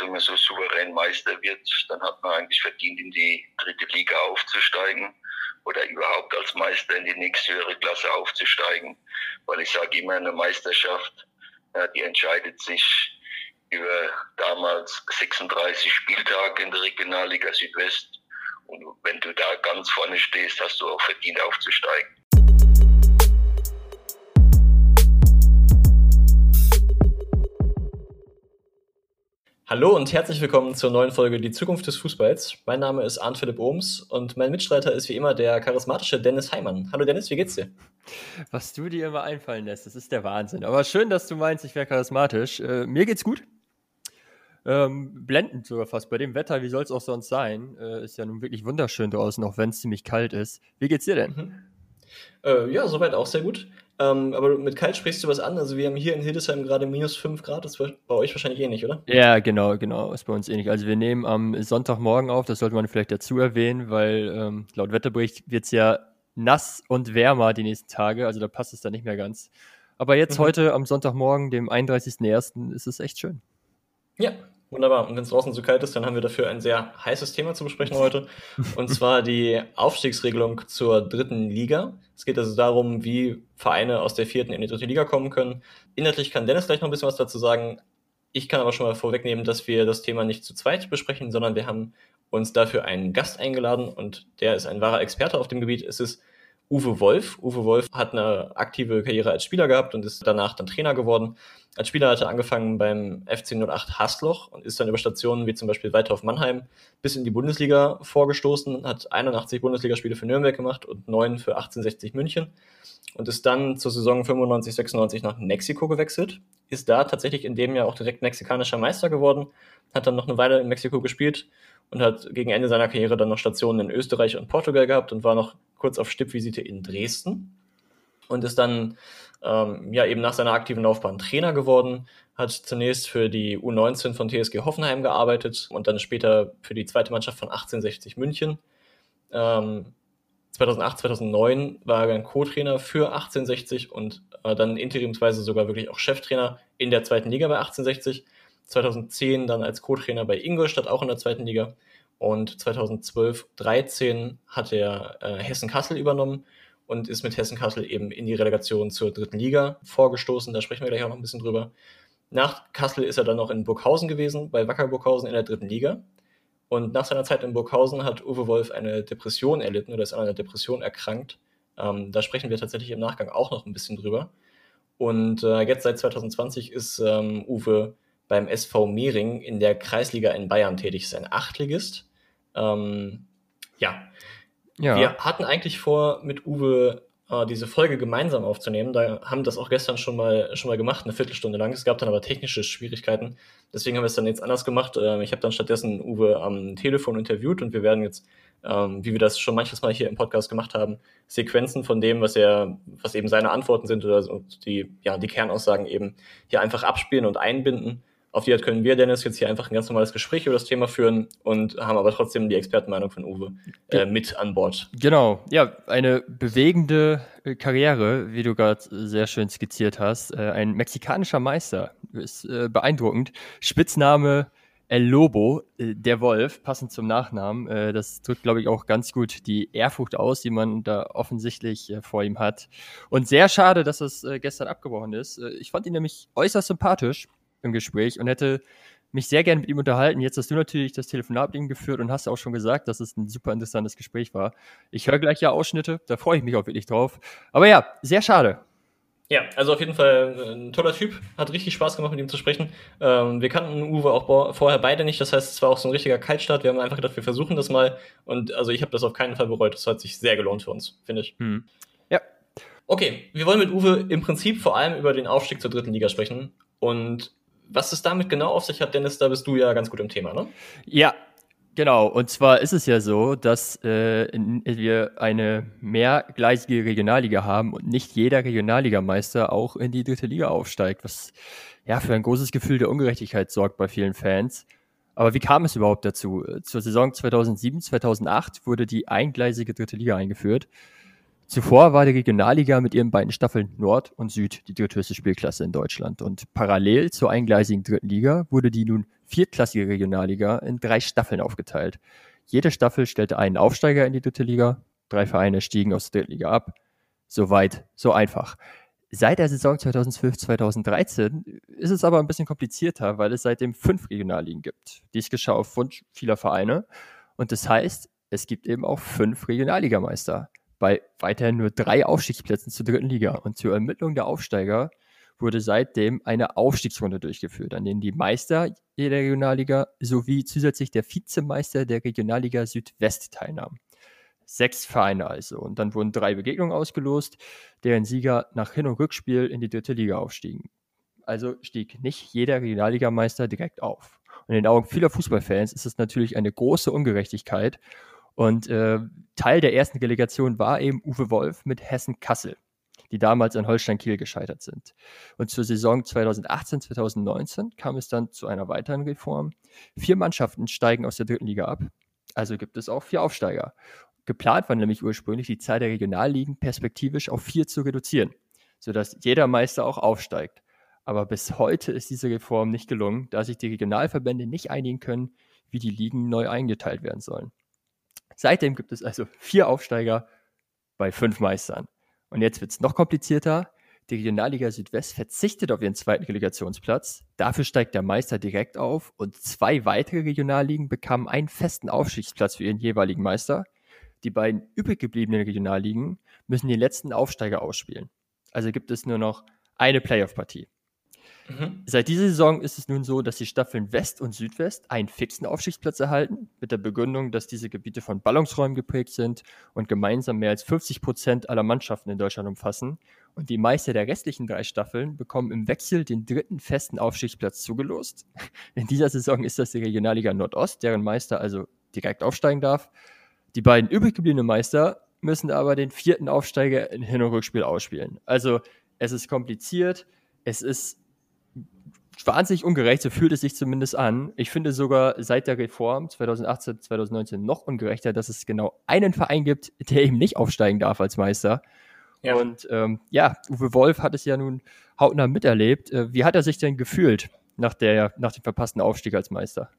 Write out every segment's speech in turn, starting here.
wenn man so souverän Meister wird, dann hat man eigentlich verdient, in die dritte Liga aufzusteigen oder überhaupt als Meister in die nächste höhere Klasse aufzusteigen. Weil ich sage immer, eine Meisterschaft, die entscheidet sich über damals 36 Spieltage in der Regionalliga Südwest. Und wenn du da ganz vorne stehst, hast du auch verdient aufzusteigen. Hallo und herzlich willkommen zur neuen Folge Die Zukunft des Fußballs. Mein Name ist Arndt Philipp Ohms und mein Mitstreiter ist wie immer der charismatische Dennis Heimann. Hallo Dennis, wie geht's dir? Was du dir immer einfallen lässt, das ist der Wahnsinn. Aber schön, dass du meinst, ich wäre charismatisch. Äh, mir geht's gut. Ähm, blendend sogar fast. Bei dem Wetter, wie soll es auch sonst sein? Äh, ist ja nun wirklich wunderschön draußen, auch wenn es ziemlich kalt ist. Wie geht's dir denn? Mhm. Äh, ja, soweit auch sehr gut. Ähm, aber mit kalt sprichst du was an. Also wir haben hier in Hildesheim gerade minus 5 Grad. Das ist bei euch wahrscheinlich ähnlich, oder? Ja, genau, genau. Ist bei uns ähnlich. Also wir nehmen am Sonntagmorgen auf. Das sollte man vielleicht dazu erwähnen, weil ähm, laut Wetterbericht wird es ja nass und wärmer die nächsten Tage. Also da passt es dann nicht mehr ganz. Aber jetzt mhm. heute am Sonntagmorgen, dem 31.01., ist es echt schön. Ja, Wunderbar. Und wenn es draußen so kalt ist, dann haben wir dafür ein sehr heißes Thema zu besprechen heute. Und zwar die Aufstiegsregelung zur dritten Liga. Es geht also darum, wie Vereine aus der vierten in die dritte Liga kommen können. Inhaltlich kann Dennis gleich noch ein bisschen was dazu sagen. Ich kann aber schon mal vorwegnehmen, dass wir das Thema nicht zu zweit besprechen, sondern wir haben uns dafür einen Gast eingeladen und der ist ein wahrer Experte auf dem Gebiet. Es ist Uwe Wolf. Uwe Wolf hat eine aktive Karriere als Spieler gehabt und ist danach dann Trainer geworden. Als Spieler hat er angefangen beim FC 08 Hasloch und ist dann über Stationen wie zum Beispiel Weiterhof Mannheim bis in die Bundesliga vorgestoßen, hat 81 Bundesligaspiele für Nürnberg gemacht und 9 für 1860 München und ist dann zur Saison 95, 96 nach Mexiko gewechselt, ist da tatsächlich in dem Jahr auch direkt mexikanischer Meister geworden, hat dann noch eine Weile in Mexiko gespielt und hat gegen Ende seiner Karriere dann noch Stationen in Österreich und Portugal gehabt und war noch kurz auf Stippvisite in Dresden und ist dann ähm, ja eben nach seiner aktiven Laufbahn Trainer geworden, hat zunächst für die U19 von TSG Hoffenheim gearbeitet und dann später für die zweite Mannschaft von 1860 München. Ähm, 2008, 2009 war er dann Co-Trainer für 1860 und äh, dann interimsweise sogar wirklich auch Cheftrainer in der zweiten Liga bei 1860. 2010 dann als Co-Trainer bei Ingolstadt auch in der zweiten Liga und 2012, 13 hat er äh, Hessen-Kassel übernommen und ist mit Hessen-Kassel eben in die Relegation zur dritten Liga vorgestoßen. Da sprechen wir gleich auch noch ein bisschen drüber. Nach Kassel ist er dann noch in Burghausen gewesen, bei Wacker Burghausen in der dritten Liga. Und nach seiner Zeit in Burghausen hat Uwe Wolf eine Depression erlitten oder ist an einer Depression erkrankt. Ähm, da sprechen wir tatsächlich im Nachgang auch noch ein bisschen drüber. Und äh, jetzt seit 2020 ist ähm, Uwe beim SV Mehring in der Kreisliga in Bayern tätig. Ist ein Achtligist ähm, ja. Ja. Wir hatten eigentlich vor, mit Uwe äh, diese Folge gemeinsam aufzunehmen. Da haben das auch gestern schon mal, schon mal gemacht, eine Viertelstunde lang. Es gab dann aber technische Schwierigkeiten. Deswegen haben wir es dann jetzt anders gemacht. Ähm, ich habe dann stattdessen Uwe am Telefon interviewt und wir werden jetzt, ähm, wie wir das schon manches Mal hier im Podcast gemacht haben, Sequenzen von dem, was er, was eben seine Antworten sind oder so, die, ja, die Kernaussagen eben hier einfach abspielen und einbinden auf die Art können wir, Dennis, jetzt hier einfach ein ganz normales Gespräch über das Thema führen und haben aber trotzdem die Expertenmeinung von Uwe äh, mit an Bord. Genau, ja, eine bewegende äh, Karriere, wie du gerade sehr schön skizziert hast. Äh, ein mexikanischer Meister, ist äh, beeindruckend. Spitzname El Lobo, äh, der Wolf, passend zum Nachnamen. Äh, das drückt, glaube ich, auch ganz gut die Ehrfurcht aus, die man da offensichtlich vor ihm hat. Und sehr schade, dass das gestern abgebrochen ist. ich fand ihn nämlich äußerst sympathisch im Gespräch und hätte mich sehr gerne mit ihm unterhalten. Jetzt hast du natürlich das Telefonat mit ihm geführt und hast auch schon gesagt, dass es ein super interessantes Gespräch war. Ich höre gleich ja Ausschnitte, da freue ich mich auch wirklich drauf. Aber ja, sehr schade. Ja, also auf jeden Fall äh, ein toller Typ. Hat richtig Spaß gemacht, mit ihm zu sprechen. Ähm, wir kannten Uwe auch vorher beide nicht. Das heißt, es war auch so ein richtiger Kaltstart. Wir haben einfach gedacht, wir versuchen das mal. Und also ich habe das auf keinen Fall bereut. Das hat sich sehr gelohnt für uns, finde ich. Hm. Ja. Okay, wir wollen mit Uwe im Prinzip vor allem über den Aufstieg zur dritten Liga sprechen. Und was es damit genau auf sich hat, Dennis, da bist du ja ganz gut im Thema, ne? Ja, genau. Und zwar ist es ja so, dass äh, wir eine mehrgleisige Regionalliga haben und nicht jeder Regionalligameister auch in die dritte Liga aufsteigt, was ja für ein großes Gefühl der Ungerechtigkeit sorgt bei vielen Fans. Aber wie kam es überhaupt dazu? Zur Saison 2007, 2008 wurde die eingleisige dritte Liga eingeführt. Zuvor war die Regionalliga mit ihren beiden Staffeln Nord und Süd die dritthöchste Spielklasse in Deutschland. Und parallel zur eingleisigen dritten Liga wurde die nun viertklassige Regionalliga in drei Staffeln aufgeteilt. Jede Staffel stellte einen Aufsteiger in die dritte Liga. Drei Vereine stiegen aus der dritten Liga ab. So weit, so einfach. Seit der Saison 2012-2013 ist es aber ein bisschen komplizierter, weil es seitdem fünf Regionalligen gibt. Dies geschah auf Wunsch vieler Vereine. Und das heißt, es gibt eben auch fünf Regionalligameister bei weiterhin nur drei Aufstiegsplätzen zur dritten Liga. Und zur Ermittlung der Aufsteiger wurde seitdem eine Aufstiegsrunde durchgeführt, an denen die Meister jeder Regionalliga sowie zusätzlich der Vizemeister der Regionalliga Südwest teilnahmen. Sechs Vereine also. Und dann wurden drei Begegnungen ausgelost, deren Sieger nach Hin- und Rückspiel in die dritte Liga aufstiegen. Also stieg nicht jeder Regionalligameister direkt auf. Und in den Augen vieler Fußballfans ist es natürlich eine große Ungerechtigkeit und äh, Teil der ersten Delegation war eben Uwe Wolf mit Hessen Kassel, die damals an Holstein Kiel gescheitert sind. Und zur Saison 2018-2019 kam es dann zu einer weiteren Reform. Vier Mannschaften steigen aus der dritten Liga ab, also gibt es auch vier Aufsteiger. Geplant war nämlich ursprünglich, die Zahl der Regionalligen perspektivisch auf vier zu reduzieren, sodass jeder Meister auch aufsteigt. Aber bis heute ist diese Reform nicht gelungen, da sich die Regionalverbände nicht einigen können, wie die Ligen neu eingeteilt werden sollen. Seitdem gibt es also vier Aufsteiger bei fünf Meistern. Und jetzt wird es noch komplizierter. Die Regionalliga Südwest verzichtet auf ihren zweiten Relegationsplatz. Dafür steigt der Meister direkt auf und zwei weitere Regionalligen bekamen einen festen Aufstiegsplatz für ihren jeweiligen Meister. Die beiden übrig gebliebenen Regionalligen müssen den letzten Aufsteiger ausspielen. Also gibt es nur noch eine Playoff-Partie. Mhm. Seit dieser Saison ist es nun so, dass die Staffeln West und Südwest einen fixen Aufstiegsplatz erhalten, mit der Begründung, dass diese Gebiete von Ballungsräumen geprägt sind und gemeinsam mehr als 50 Prozent aller Mannschaften in Deutschland umfassen. Und die Meister der restlichen drei Staffeln bekommen im Wechsel den dritten festen Aufstiegsplatz zugelost. In dieser Saison ist das die Regionalliga Nordost, deren Meister also direkt aufsteigen darf. Die beiden übrig gebliebenen Meister müssen aber den vierten Aufsteiger in Hin- und Rückspiel ausspielen. Also es ist kompliziert, es ist wahnsinnig ungerecht, so fühlt es sich zumindest an. Ich finde sogar seit der Reform 2018, 2019 noch ungerechter, dass es genau einen Verein gibt, der eben nicht aufsteigen darf als Meister. Ja. Und ähm, ja, Uwe Wolf hat es ja nun hautnah miterlebt. Äh, wie hat er sich denn gefühlt nach, der, nach dem verpassten Aufstieg als Meister?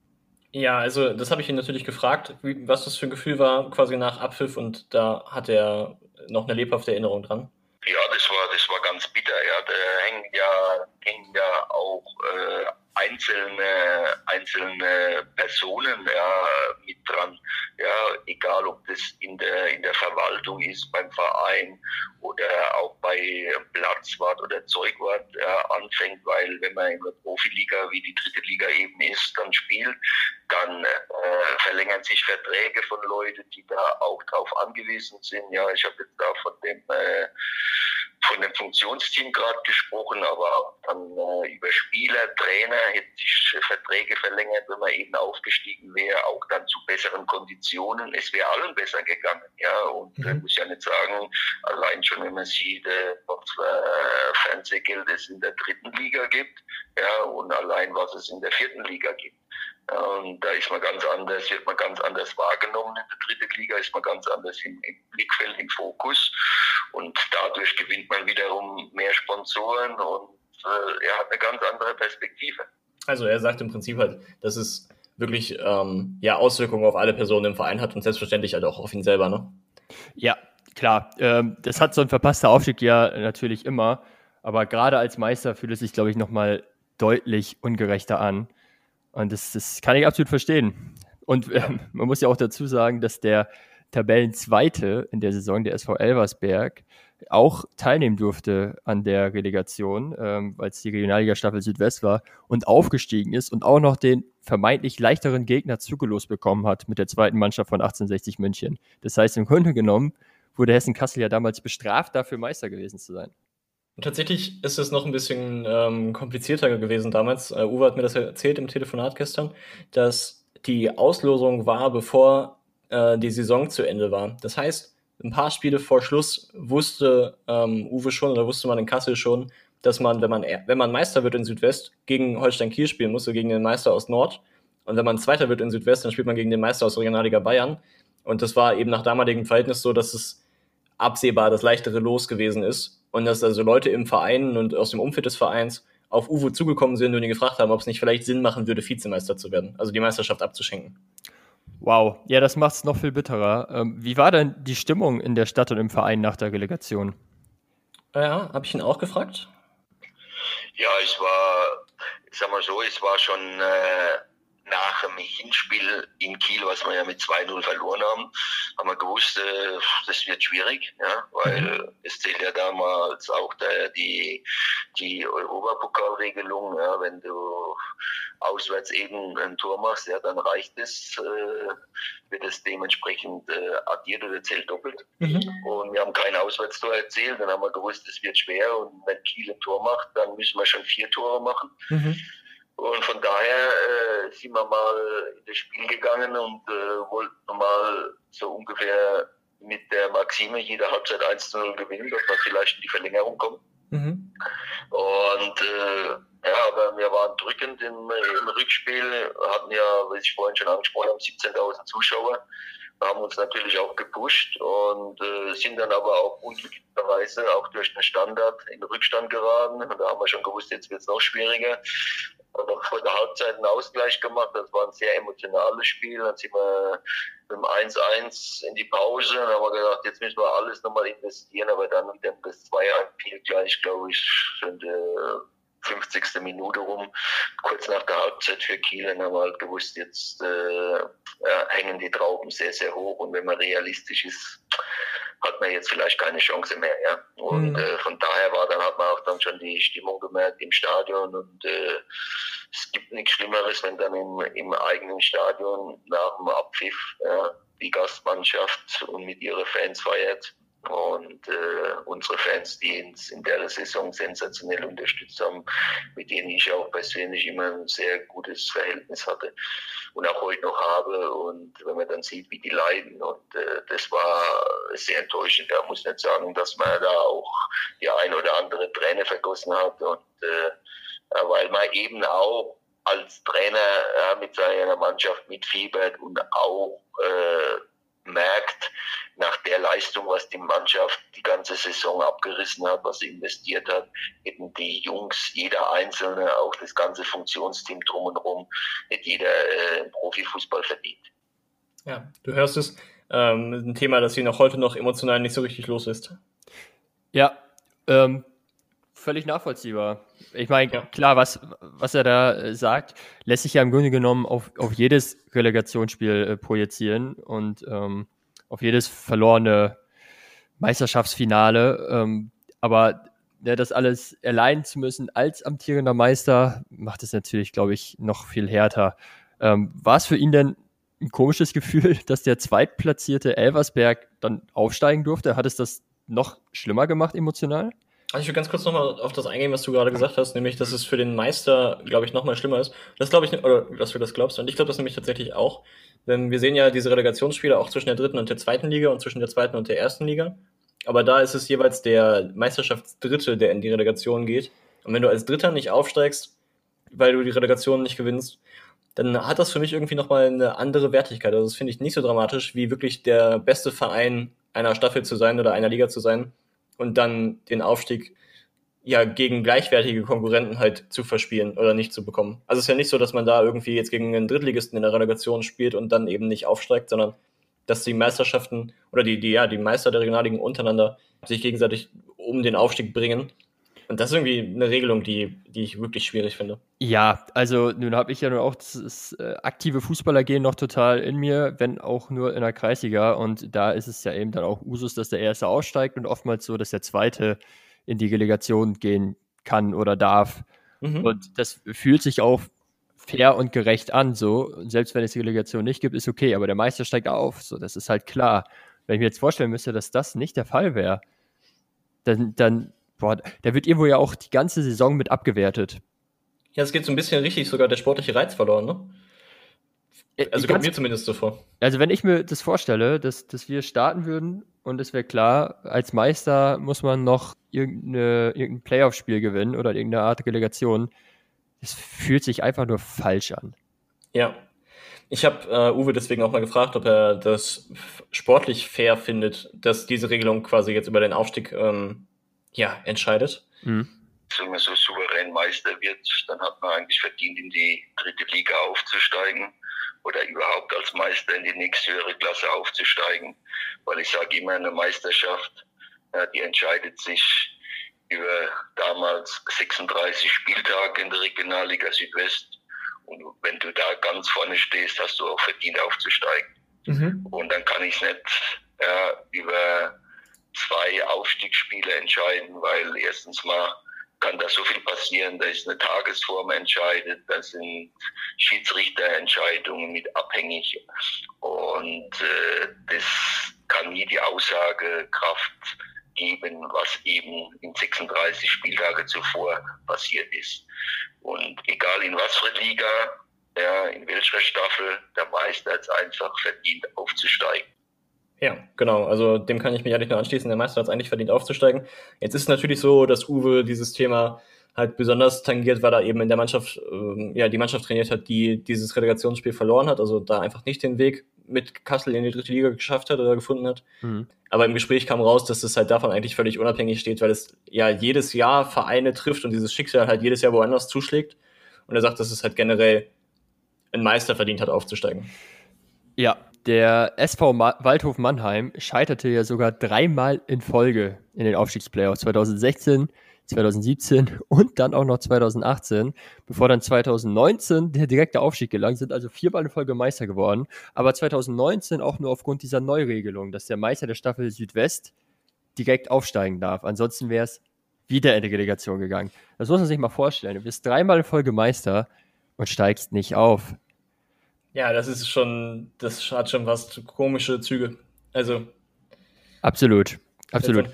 Ja, also das habe ich ihn natürlich gefragt, wie, was das für ein Gefühl war, quasi nach Abpfiff und da hat er noch eine lebhafte Erinnerung dran. Ja, das war, das war ganz bitter. Ja, da hängen ja, hängen ja auch äh, einzelne, einzelne Personen ja, mit dran. Ja, egal ob das in der, in der Verwaltung ist, beim Verein oder auch bei Platzwart oder Zeugwart ja, anfängt, weil wenn man in der Profiliga wie die dritte Liga eben ist, dann spielt, dann äh, verlängern sich Verträge von Leuten, die da auch drauf angewiesen sind. Ja, ich habe jetzt da von dem äh, von dem Funktionsteam gerade gesprochen, aber dann äh, über Spieler, Trainer hätte sich Verträge verlängert, wenn man eben aufgestiegen wäre, auch dann zu besseren Konditionen. Es wäre allen besser gegangen, ja. Und mhm. ich muss ja nicht sagen, allein schon, wenn man sieht, äh, was äh, Fernsehgeld es in der dritten Liga gibt, ja, und allein was es in der vierten Liga gibt. Und da ist man ganz anders, wird man ganz anders wahrgenommen. In der dritten Liga ist man ganz anders im, im Blickfeld, im Fokus. Und dadurch gewinnt man wiederum mehr Sponsoren und äh, er hat eine ganz andere Perspektive. Also er sagt im Prinzip halt, dass es wirklich ähm, ja, Auswirkungen auf alle Personen im Verein hat und selbstverständlich halt auch auf ihn selber, ne? Ja, klar. Ähm, das hat so ein verpasster Aufstieg ja natürlich immer. Aber gerade als Meister fühlt es sich, glaube ich, nochmal deutlich ungerechter an. Und das, das kann ich absolut verstehen. Und äh, man muss ja auch dazu sagen, dass der Tabellenzweite in der Saison, der SV Elversberg, auch teilnehmen durfte an der Relegation, ähm, weil es die Regionalliga Staffel Südwest war und aufgestiegen ist und auch noch den vermeintlich leichteren Gegner zugelost bekommen hat mit der zweiten Mannschaft von 1860 München. Das heißt, im Grunde genommen wurde Hessen Kassel ja damals bestraft, dafür Meister gewesen zu sein. Tatsächlich ist es noch ein bisschen ähm, komplizierter gewesen damals. Uh, Uwe hat mir das erzählt im Telefonat gestern, dass die Auslosung war, bevor äh, die Saison zu Ende war. Das heißt, ein paar Spiele vor Schluss wusste ähm, Uwe schon oder wusste man in Kassel schon, dass man, wenn man, wenn man Meister wird in Südwest, gegen Holstein Kiel spielen musste, gegen den Meister aus Nord. Und wenn man Zweiter wird in Südwest, dann spielt man gegen den Meister aus Regionalliga Bayern. Und das war eben nach damaligem Verhältnis so, dass es absehbar das leichtere Los gewesen ist. Und dass also Leute im Verein und aus dem Umfeld des Vereins auf Uwe zugekommen sind und ihn gefragt haben, ob es nicht vielleicht Sinn machen würde, Vizemeister zu werden, also die Meisterschaft abzuschenken. Wow, ja, das macht es noch viel bitterer. Ähm, wie war denn die Stimmung in der Stadt und im Verein nach der Relegation? Ja, habe ich ihn auch gefragt. Ja, es war, ich sag mal so, es war schon äh, nach dem Hinspiel in Kiel, was wir ja mit 2-0 verloren haben, haben wir gewusst, äh, das wird schwierig, ja, weil mhm. es zählt ja damals auch der, die, die Europapokalregelung, ja, wenn du auswärts eben ein Tor machst, ja, dann reicht es, äh, wird es dementsprechend äh, addiert oder zählt doppelt. Mhm. Und wir haben kein Auswärtstor erzielt, dann haben wir gewusst, es wird schwer und wenn Kiel ein Tor macht, dann müssen wir schon vier Tore machen. Mhm. Und von daher äh, sind wir mal in das Spiel gegangen und äh, wollten mal so ungefähr mit der Maxime jede Halbzeit 1 zu 0 gewinnen, dass wir vielleicht in die Verlängerung kommen. Mhm. Und äh, ja, aber wir waren drückend im, im Rückspiel, hatten ja, wie ich vorhin schon angesprochen habe, 17.000 Zuschauer haben uns natürlich auch gepusht und äh, sind dann aber auch unglücklicherweise auch durch den Standard in den Rückstand geraten. Und da haben wir schon gewusst, jetzt wird es noch schwieriger. Und noch vor der Halbzeit einen Ausgleich gemacht. Das war ein sehr emotionales Spiel. Dann sind wir mit dem 1-1 in die Pause. Dann haben wir gedacht, jetzt müssen wir alles nochmal investieren. Aber dann wieder das 2-1 gleich, glaube ich, in der 50. Minute rum, kurz nach der Halbzeit für Kiel. Dann haben wir halt gewusst, jetzt äh, Trauben sehr, sehr hoch. Und wenn man realistisch ist, hat man jetzt vielleicht keine Chance mehr. Ja? Und mhm. äh, von daher war dann hat man auch dann schon die Stimmung gemerkt im Stadion und äh, es gibt nichts Schlimmeres, wenn dann im, im eigenen Stadion nach dem Abpfiff ja, die Gastmannschaft und mit ihren Fans feiert. Und äh, unsere Fans, die uns in der Saison sensationell unterstützt haben, mit denen ich auch persönlich immer ein sehr gutes Verhältnis hatte und auch heute noch habe. Und wenn man dann sieht, wie die leiden, und äh, das war sehr enttäuschend. Da muss nicht sagen, dass man da auch die ein oder andere Träne vergossen hat. Und äh, weil man eben auch als Trainer mit seiner Mannschaft mitfiebert und auch äh, merkt, nach der Leistung, was die Mannschaft die ganze Saison abgerissen hat, was sie investiert hat, eben die Jungs, jeder Einzelne, auch das ganze Funktionsteam drum und rum, nicht jeder äh, Profifußball verdient. Ja, du hörst es, ähm, ein Thema, das hier noch heute noch emotional nicht so richtig los ist. Ja, ähm, völlig nachvollziehbar. Ich meine, ja. klar, was, was er da äh, sagt, lässt sich ja im Grunde genommen auf, auf jedes Relegationsspiel äh, projizieren und ähm, auf jedes verlorene Meisterschaftsfinale. Ähm, aber ja, das alles erleiden zu müssen als amtierender Meister, macht es natürlich, glaube ich, noch viel härter. Ähm, war es für ihn denn ein komisches Gefühl, dass der zweitplatzierte Elversberg dann aufsteigen durfte? Hat es das noch schlimmer gemacht emotional? Also ich will ganz kurz nochmal auf das eingehen, was du gerade gesagt hast, nämlich, dass es für den Meister, glaube ich, nochmal schlimmer ist. Das glaube ich, oder dass du das glaubst. Und ich glaube das nämlich tatsächlich auch. Denn wir sehen ja diese Relegationsspiele auch zwischen der dritten und der zweiten Liga und zwischen der zweiten und der ersten Liga. Aber da ist es jeweils der Meisterschaftsdritte, der in die Relegation geht. Und wenn du als Dritter nicht aufsteigst, weil du die Relegation nicht gewinnst, dann hat das für mich irgendwie nochmal eine andere Wertigkeit. Also das finde ich nicht so dramatisch, wie wirklich der beste Verein einer Staffel zu sein oder einer Liga zu sein und dann den Aufstieg ja gegen gleichwertige Konkurrenten halt zu verspielen oder nicht zu bekommen. Also es ist ja nicht so, dass man da irgendwie jetzt gegen einen Drittligisten in der Relegation spielt und dann eben nicht aufsteigt, sondern dass die Meisterschaften oder die, die, ja, die Meister der Regionalligen untereinander sich gegenseitig um den Aufstieg bringen. Und das ist irgendwie eine Regelung, die, die ich wirklich schwierig finde. Ja, also nun habe ich ja nur auch das, das äh, aktive Fußballergehen noch total in mir, wenn auch nur in der Kreisliga. Und da ist es ja eben dann auch Usus, dass der Erste aussteigt und oftmals so, dass der Zweite in die Relegation gehen kann oder darf. Mhm. Und das fühlt sich auch fair und gerecht an. So, selbst wenn es die Relegation nicht gibt, ist okay, aber der Meister steigt auf. So, das ist halt klar. Wenn ich mir jetzt vorstellen müsste, dass das nicht der Fall wäre, dann, dann boah, da wird irgendwo ja auch die ganze Saison mit abgewertet. Ja, es geht so ein bisschen richtig sogar der sportliche Reiz verloren, ne? Äh, also kommt mir zumindest so vor. Also wenn ich mir das vorstelle, dass, dass wir starten würden und es wäre klar, als Meister muss man noch irgendeine, irgendein Playoff-Spiel gewinnen oder irgendeine Art Relegation, es fühlt sich einfach nur falsch an. Ja. Ich habe äh, Uwe deswegen auch mal gefragt, ob er das sportlich fair findet, dass diese Regelung quasi jetzt über den Aufstieg ähm, ja, entscheidet. Mhm. Wenn man so souverän Meister wird, dann hat man eigentlich verdient, in die dritte Liga aufzusteigen oder überhaupt als Meister in die nächste höhere Klasse aufzusteigen. Weil ich sage immer, eine Meisterschaft, ja, die entscheidet sich über damals 36 Spieltage in der Regionalliga Südwest. Und wenn du da ganz vorne stehst, hast du auch verdient aufzusteigen. Mhm. Und dann kann ich es nicht ja, über zwei Aufstiegsspiele entscheiden, weil erstens mal kann da so viel passieren. Da ist eine Tagesform entscheidet, da sind Schiedsrichterentscheidungen mit abhängig und äh, das kann nie die Aussagekraft geben, was eben in 36 Spieltage zuvor passiert ist. Und egal in was für Liga, ja, in welcher Staffel, der Meister hat es einfach verdient aufzusteigen. Ja, genau. Also dem kann ich mich eigentlich nur anschließen. Der Meister hat es eigentlich verdient aufzusteigen. Jetzt ist es natürlich so, dass Uwe dieses Thema halt besonders tangiert, weil er eben in der Mannschaft, äh, ja, die Mannschaft trainiert hat, die dieses Relegationsspiel verloren hat, also da einfach nicht den Weg mit Kassel in die dritte Liga geschafft hat oder gefunden hat. Mhm. Aber im Gespräch kam raus, dass es halt davon eigentlich völlig unabhängig steht, weil es ja jedes Jahr Vereine trifft und dieses Schicksal halt jedes Jahr woanders zuschlägt. Und er sagt, dass es halt generell ein Meister verdient hat, aufzusteigen. Ja, der SV Waldhof Mannheim scheiterte ja sogar dreimal in Folge in den Aufstiegsplayoffs 2016, 2017 und dann auch noch 2018, bevor dann 2019 der direkte Aufstieg gelang, sind also viermal in Folge Meister geworden, aber 2019 auch nur aufgrund dieser Neuregelung, dass der Meister der Staffel Südwest direkt aufsteigen darf. Ansonsten wäre es wieder in die Relegation gegangen. Das muss man sich mal vorstellen. Du bist dreimal in Folge Meister und steigst nicht auf. Ja, das ist schon, das hat schon was komische Züge. Also. Absolut, absolut.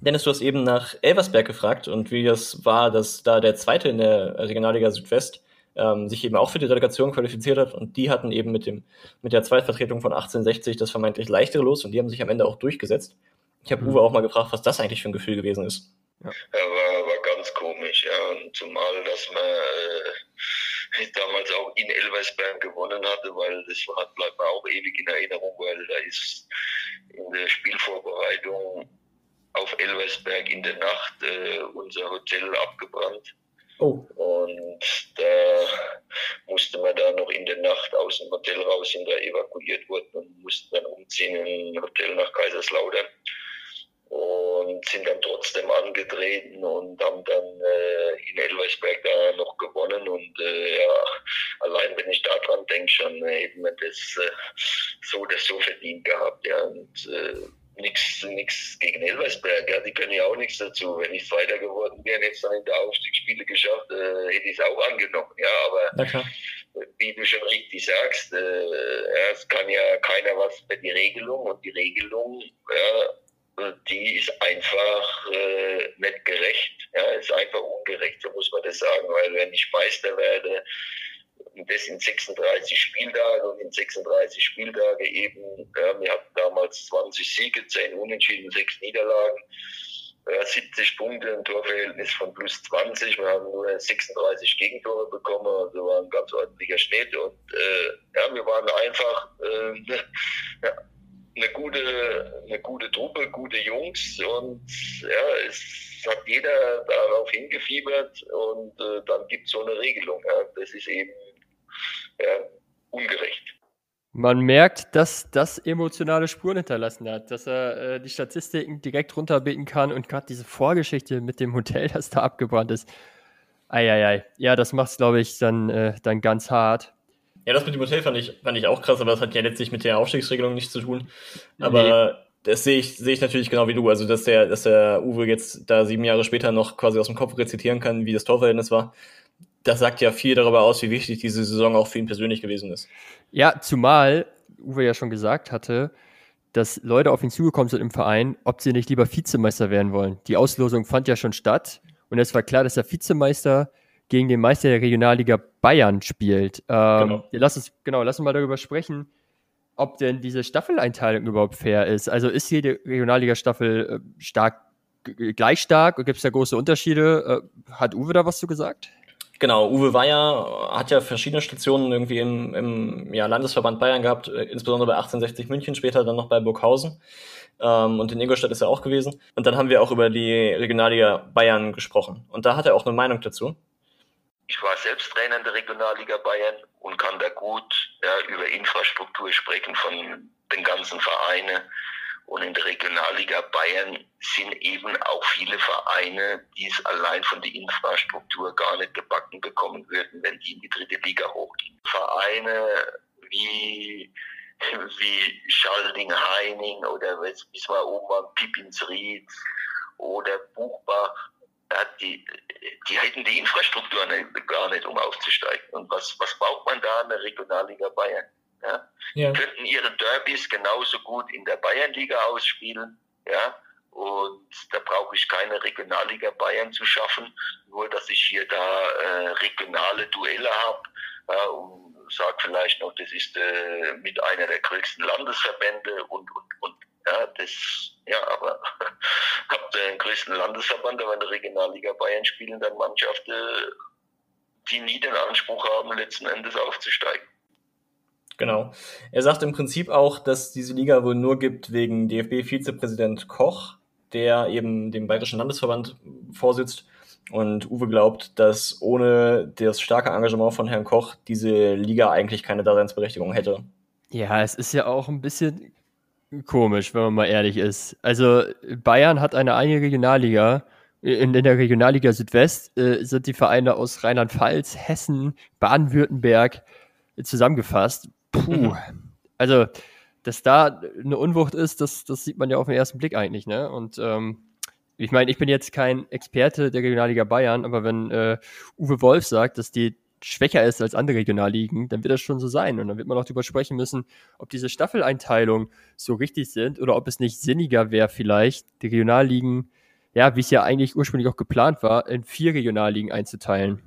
Dennis, du hast eben nach Elversberg gefragt und wie das war, dass da der Zweite in der Regionalliga Südwest ähm, sich eben auch für die Relegation qualifiziert hat und die hatten eben mit dem mit der Zweitvertretung von 1860 das vermeintlich leichtere Los und die haben sich am Ende auch durchgesetzt. Ich habe mhm. Uwe auch mal gefragt, was das eigentlich für ein Gefühl gewesen ist. Ja, war, war ganz komisch, ja. Und zumal, dass man äh, damals auch in Elversberg gewonnen hatte, weil das hat, bleibt mir auch ewig in Erinnerung, weil da ist in der Spielvorbereitung auf Elversberg in der Nacht äh, unser Hotel abgebrannt. Oh. Und da musste man da noch in der Nacht aus dem Hotel raus, sind da evakuiert worden und mussten dann umziehen in ein Hotel nach Kaiserslautern und sind dann trotzdem angetreten und haben dann äh, in Elversberg da noch gewonnen. Und äh, ja, allein wenn ich daran denke, schon äh, hätten wir das äh, so oder so verdient gehabt, ja, und äh, nichts nix gegen Elversberg, ja, die können ja auch nichts dazu. Wenn ich Zweiter geworden wäre, hätte es dann in der Aufstiegsspiele geschafft, äh, hätte ich es auch angenommen, ja, aber wie du schon richtig sagst, äh, ja, es kann ja keiner was für die Regelung und die Regelung, ja, die ist einfach äh, nicht gerecht. Ja, ist einfach ungerecht, so muss man das sagen. Weil wenn ich Meister werde, und das in 36 Spieltage und in 36 Spieltage eben, ja, wir hatten damals 20 Siege, 10 Unentschieden, 6 Niederlagen, ja, 70 Punkte, ein Torverhältnis von plus 20. Wir haben nur 36 Gegentore bekommen, also war ein ganz ordentlicher Schnitt. Und äh, ja, wir waren einfach äh, ja, eine gute, eine gute Truppe, gute Jungs und ja, es hat jeder darauf hingefiebert und äh, dann gibt es so eine Regelung. Ja. Das ist eben ja, ungerecht. Man merkt, dass das emotionale Spuren hinterlassen hat, dass er äh, die Statistiken direkt runterbeten kann und gerade diese Vorgeschichte mit dem Hotel, das da abgebrannt ist. Eieiei. Ja, das macht es, glaube ich, dann, äh, dann ganz hart. Ja, das mit dem Hotel fand ich, fand ich auch krass, aber das hat ja letztlich mit der Aufstiegsregelung nichts zu tun. Aber nee. das sehe ich, sehe ich natürlich genau wie du. Also, dass der, dass der Uwe jetzt da sieben Jahre später noch quasi aus dem Kopf rezitieren kann, wie das Torverhältnis war. Das sagt ja viel darüber aus, wie wichtig diese Saison auch für ihn persönlich gewesen ist. Ja, zumal Uwe ja schon gesagt hatte, dass Leute auf ihn zugekommen sind im Verein, ob sie nicht lieber Vizemeister werden wollen. Die Auslosung fand ja schon statt und es war klar, dass der Vizemeister gegen den Meister der Regionalliga Bayern spielt. Ähm, genau. Lass uns, genau, lass uns mal darüber sprechen, ob denn diese Staffeleinteilung überhaupt fair ist. Also ist jede Regionalliga-Staffel äh, stark gleich stark? Gibt es da große Unterschiede? Äh, hat Uwe da was zu gesagt? Genau, Uwe Weyer hat ja verschiedene Stationen irgendwie im, im ja, Landesverband Bayern gehabt, äh, insbesondere bei 1860 München, später dann noch bei Burghausen. Ähm, und in Ingolstadt ist er auch gewesen. Und dann haben wir auch über die Regionalliga Bayern gesprochen. Und da hat er auch eine Meinung dazu. Ich war selbst Trainer in der Regionalliga Bayern und kann da gut ja, über Infrastruktur sprechen von den ganzen Vereinen und in der Regionalliga Bayern sind eben auch viele Vereine, die es allein von der Infrastruktur gar nicht gebacken bekommen würden, wenn die in die dritte Liga hochgehen. Vereine wie, wie Schalding-Heining oder bis mal am Pippinsried oder Buchbach, die, die hätten die Infrastruktur nicht, gar nicht, um aufzusteigen. Und was, was braucht man da in der Regionalliga Bayern? Ja? ja. Könnten ihre Derbys genauso gut in der Bayernliga ausspielen. Ja? Und da brauche ich keine Regionalliga Bayern zu schaffen, nur dass ich hier da äh, regionale Duelle habe ja, und sage vielleicht noch, das ist äh, mit einer der größten Landesverbände und, und, und ja, das, ja, aber habt den größten Landesverband, aber in der Regionalliga Bayern spielen dann Mannschaften, die nie den Anspruch haben, letzten Endes aufzusteigen. Genau. Er sagt im Prinzip auch, dass diese Liga wohl nur gibt wegen DFB-Vizepräsident Koch, der eben dem Bayerischen Landesverband vorsitzt. Und Uwe glaubt, dass ohne das starke Engagement von Herrn Koch diese Liga eigentlich keine Daseinsberechtigung hätte. Ja, es ist ja auch ein bisschen komisch, wenn man mal ehrlich ist. Also Bayern hat eine eigene Regionalliga. In, in der Regionalliga Südwest äh, sind die Vereine aus Rheinland-Pfalz, Hessen, Baden-Württemberg zusammengefasst. Puh. Mhm. Also, dass da eine Unwucht ist, das, das sieht man ja auf den ersten Blick eigentlich, ne? Und ähm, ich meine, ich bin jetzt kein Experte der Regionalliga Bayern, aber wenn äh, Uwe Wolf sagt, dass die schwächer ist als andere Regionalligen, dann wird das schon so sein. Und dann wird man auch darüber sprechen müssen, ob diese Staffeleinteilungen so richtig sind oder ob es nicht sinniger wäre, vielleicht die Regionalligen, ja, wie es ja eigentlich ursprünglich auch geplant war, in vier Regionalligen einzuteilen.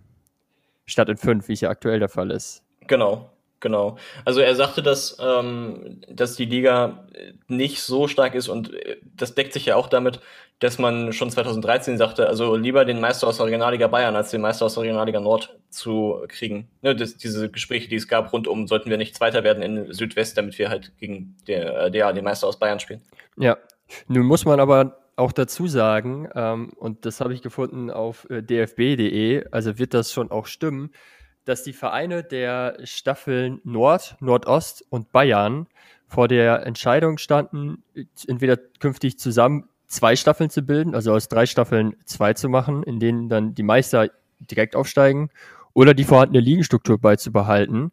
Statt in fünf, wie es ja aktuell der Fall ist. Genau. Genau. Also er sagte, dass, ähm, dass die Liga nicht so stark ist und äh, das deckt sich ja auch damit, dass man schon 2013 sagte, also lieber den Meister aus der Regionalliga Bayern als den Meister aus der Regionalliga Nord zu kriegen. Ne, das, diese Gespräche, die es gab rundum, sollten wir nicht Zweiter werden in Südwest, damit wir halt gegen der, der, den Meister aus Bayern spielen. Ja, nun muss man aber auch dazu sagen, ähm, und das habe ich gefunden auf äh, dfb.de, also wird das schon auch stimmen, dass die Vereine der Staffeln Nord, Nordost und Bayern vor der Entscheidung standen, entweder künftig zusammen zwei Staffeln zu bilden, also aus drei Staffeln zwei zu machen, in denen dann die Meister direkt aufsteigen, oder die vorhandene Ligenstruktur beizubehalten.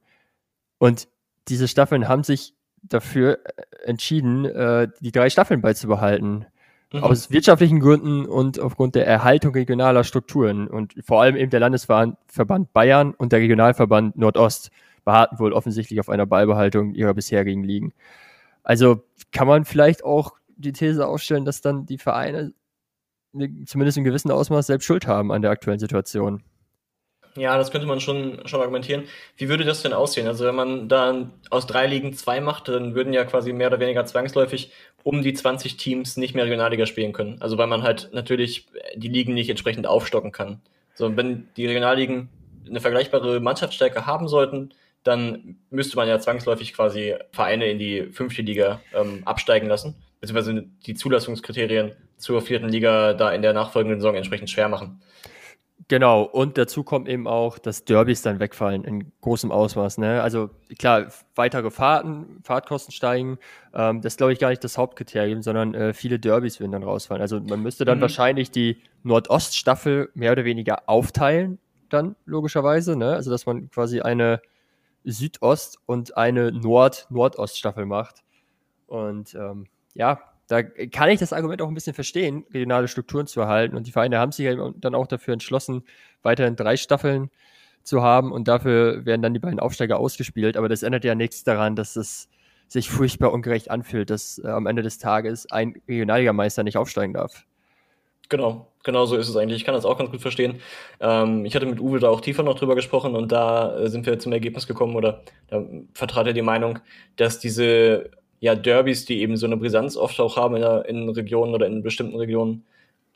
Und diese Staffeln haben sich dafür entschieden, äh, die drei Staffeln beizubehalten. Mhm. Aus wirtschaftlichen Gründen und aufgrund der Erhaltung regionaler Strukturen. Und vor allem eben der Landesverband Bayern und der Regionalverband Nordost beharrten wohl offensichtlich auf einer Beibehaltung ihrer bisherigen Ligen. Also kann man vielleicht auch die These aufstellen, dass dann die Vereine zumindest in gewissem Ausmaß selbst Schuld haben an der aktuellen Situation. Ja, das könnte man schon, schon argumentieren. Wie würde das denn aussehen? Also wenn man da aus drei Ligen zwei macht, dann würden ja quasi mehr oder weniger zwangsläufig um die 20 Teams nicht mehr Regionalliga spielen können. Also weil man halt natürlich die Ligen nicht entsprechend aufstocken kann. So, wenn die Regionalligen eine vergleichbare Mannschaftsstärke haben sollten, dann müsste man ja zwangsläufig quasi Vereine in die fünfte Liga ähm, absteigen lassen, beziehungsweise die Zulassungskriterien zur vierten Liga da in der nachfolgenden Saison entsprechend schwer machen. Genau, und dazu kommt eben auch, dass Derbys dann wegfallen in großem Ausmaß. Ne? Also klar, weitere Fahrten, Fahrtkosten steigen, ähm, das ist glaube ich gar nicht das Hauptkriterium, sondern äh, viele Derbys würden dann rausfallen. Also man müsste dann mhm. wahrscheinlich die Nordoststaffel mehr oder weniger aufteilen, dann logischerweise. Ne? Also dass man quasi eine Südost- und eine Nord-Nordoststaffel macht. Und ähm, ja, da kann ich das Argument auch ein bisschen verstehen, regionale Strukturen zu erhalten. Und die Vereine haben sich dann auch dafür entschlossen, weiterhin drei Staffeln zu haben und dafür werden dann die beiden Aufsteiger ausgespielt. Aber das ändert ja nichts daran, dass es sich furchtbar ungerecht anfühlt, dass äh, am Ende des Tages ein Regionalligameister nicht aufsteigen darf. Genau, genau so ist es eigentlich. Ich kann das auch ganz gut verstehen. Ähm, ich hatte mit Uwe da auch tiefer noch drüber gesprochen und da äh, sind wir zum Ergebnis gekommen oder da vertrat er die Meinung, dass diese ja, Derbys, die eben so eine Brisanz oft auch haben in, der, in Regionen oder in bestimmten Regionen,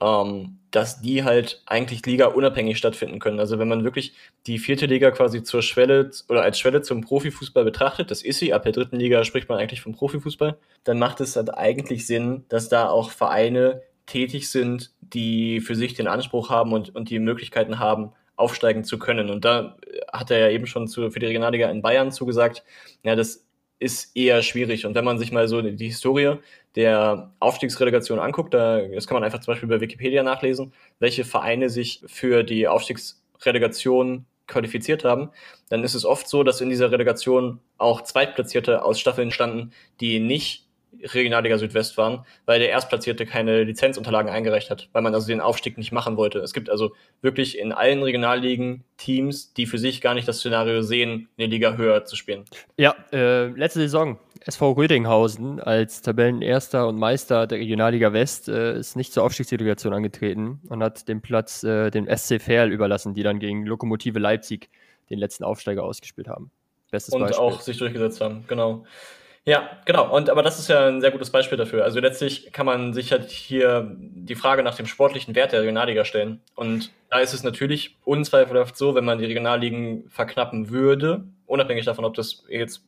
ähm, dass die halt eigentlich Liga unabhängig stattfinden können. Also wenn man wirklich die vierte Liga quasi zur Schwelle oder als Schwelle zum Profifußball betrachtet, das ist sie, ab der dritten Liga spricht man eigentlich vom Profifußball, dann macht es halt eigentlich Sinn, dass da auch Vereine tätig sind, die für sich den Anspruch haben und, und die Möglichkeiten haben, aufsteigen zu können. Und da hat er ja eben schon zu, für die Regionalliga in Bayern zugesagt, ja, das ist eher schwierig. Und wenn man sich mal so die Historie der Aufstiegsrelegation anguckt, da, das kann man einfach zum Beispiel bei Wikipedia nachlesen, welche Vereine sich für die Aufstiegsrelegation qualifiziert haben, dann ist es oft so, dass in dieser Relegation auch Zweitplatzierte aus Staffeln standen, die nicht Regionalliga Südwest waren, weil der Erstplatzierte keine Lizenzunterlagen eingereicht hat, weil man also den Aufstieg nicht machen wollte. Es gibt also wirklich in allen Regionalligen Teams, die für sich gar nicht das Szenario sehen, eine Liga höher zu spielen. Ja, äh, letzte Saison SV Rödinghausen als Tabellenerster und Meister der Regionalliga West äh, ist nicht zur Aufstiegsdelegation angetreten und hat den Platz äh, dem SC Verl überlassen, die dann gegen Lokomotive Leipzig den letzten Aufsteiger ausgespielt haben. Bestes und Beispiel. auch sich durchgesetzt haben, genau. Ja, genau. Und aber das ist ja ein sehr gutes Beispiel dafür. Also letztlich kann man sich halt hier die Frage nach dem sportlichen Wert der Regionalliga stellen. Und da ist es natürlich unzweifelhaft so, wenn man die Regionalligen verknappen würde, unabhängig davon, ob das jetzt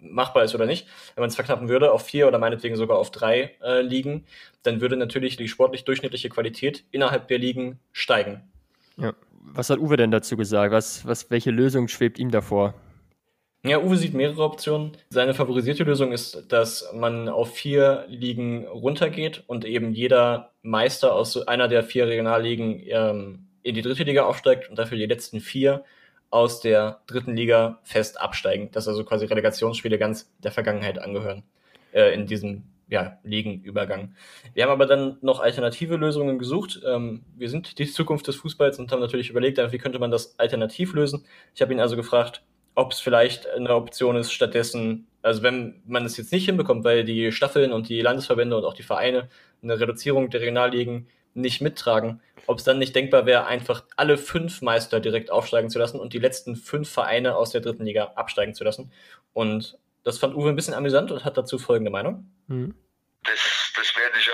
machbar ist oder nicht, wenn man es verknappen würde auf vier oder meinetwegen sogar auf drei äh, Ligen, dann würde natürlich die sportlich durchschnittliche Qualität innerhalb der Ligen steigen. Ja. Was hat Uwe denn dazu gesagt? Was, was, welche Lösung schwebt ihm davor? Ja, Uwe sieht mehrere Optionen. Seine favorisierte Lösung ist, dass man auf vier Ligen runtergeht und eben jeder Meister aus einer der vier Regionalligen ähm, in die dritte Liga aufsteigt und dafür die letzten vier aus der dritten Liga fest absteigen. Dass also quasi Relegationsspiele ganz der Vergangenheit angehören äh, in diesem ja, Ligenübergang. Wir haben aber dann noch alternative Lösungen gesucht. Ähm, wir sind die Zukunft des Fußballs und haben natürlich überlegt, wie könnte man das alternativ lösen. Ich habe ihn also gefragt, ob es vielleicht eine Option ist, stattdessen, also wenn man es jetzt nicht hinbekommt, weil die Staffeln und die Landesverbände und auch die Vereine eine Reduzierung der Regionalligen nicht mittragen, ob es dann nicht denkbar wäre, einfach alle fünf Meister direkt aufsteigen zu lassen und die letzten fünf Vereine aus der dritten Liga absteigen zu lassen. Und das fand Uwe ein bisschen amüsant und hat dazu folgende Meinung. Mhm. Das, das werde ich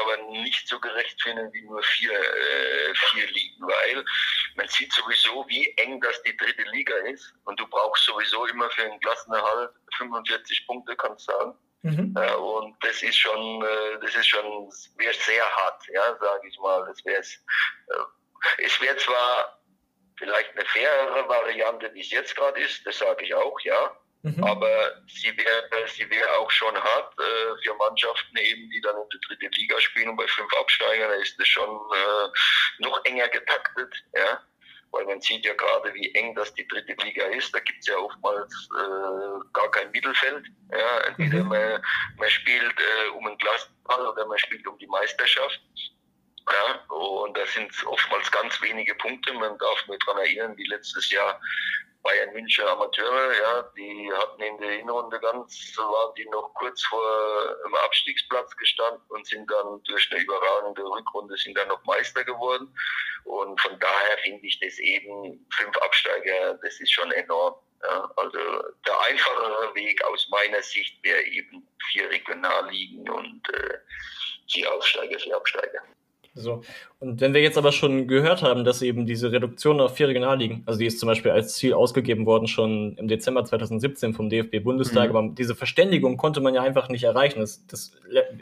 nicht so gerecht finden wie nur vier, äh, vier Ligen, weil man sieht sowieso, wie eng das die dritte Liga ist. Und du brauchst sowieso immer für einen Klassenerhalt 45 Punkte, kannst du sagen. Mhm. Ja, und das ist schon, äh, das ist schon, wäre sehr hart, ja, sage ich mal. Das wäre äh, es wäre zwar vielleicht eine fairere Variante, wie es jetzt gerade ist, das sage ich auch, ja. Mhm. Aber sie wäre sie wär auch schon hart äh, für Mannschaften eben, die dann in der dritten Liga spielen und bei fünf Absteigern, ist es schon äh, noch enger getaktet, ja. Weil man sieht ja gerade, wie eng das die dritte Liga ist. Da gibt es ja oftmals äh, gar kein Mittelfeld. Ja. Entweder mhm. man, man spielt äh, um einen Klassenball oder man spielt um die Meisterschaft. Ja, und da sind oftmals ganz wenige Punkte. Man darf nur daran erinnern, wie letztes Jahr Bayern München Amateure, ja, die hatten in der Hinrunde ganz, waren die noch kurz vor dem Abstiegsplatz gestanden und sind dann durch eine überragende Rückrunde sind dann noch Meister geworden. Und von daher finde ich das eben, fünf Absteiger, das ist schon enorm. Ja, also der einfachere Weg aus meiner Sicht wäre eben vier Regionalligen und äh, vier Aufsteiger, vier Absteiger. So. Und wenn wir jetzt aber schon gehört haben, dass eben diese Reduktion auf vier Regionalligen, also die ist zum Beispiel als Ziel ausgegeben worden schon im Dezember 2017 vom DFB-Bundestag, mhm. aber diese Verständigung konnte man ja einfach nicht erreichen. Das, das,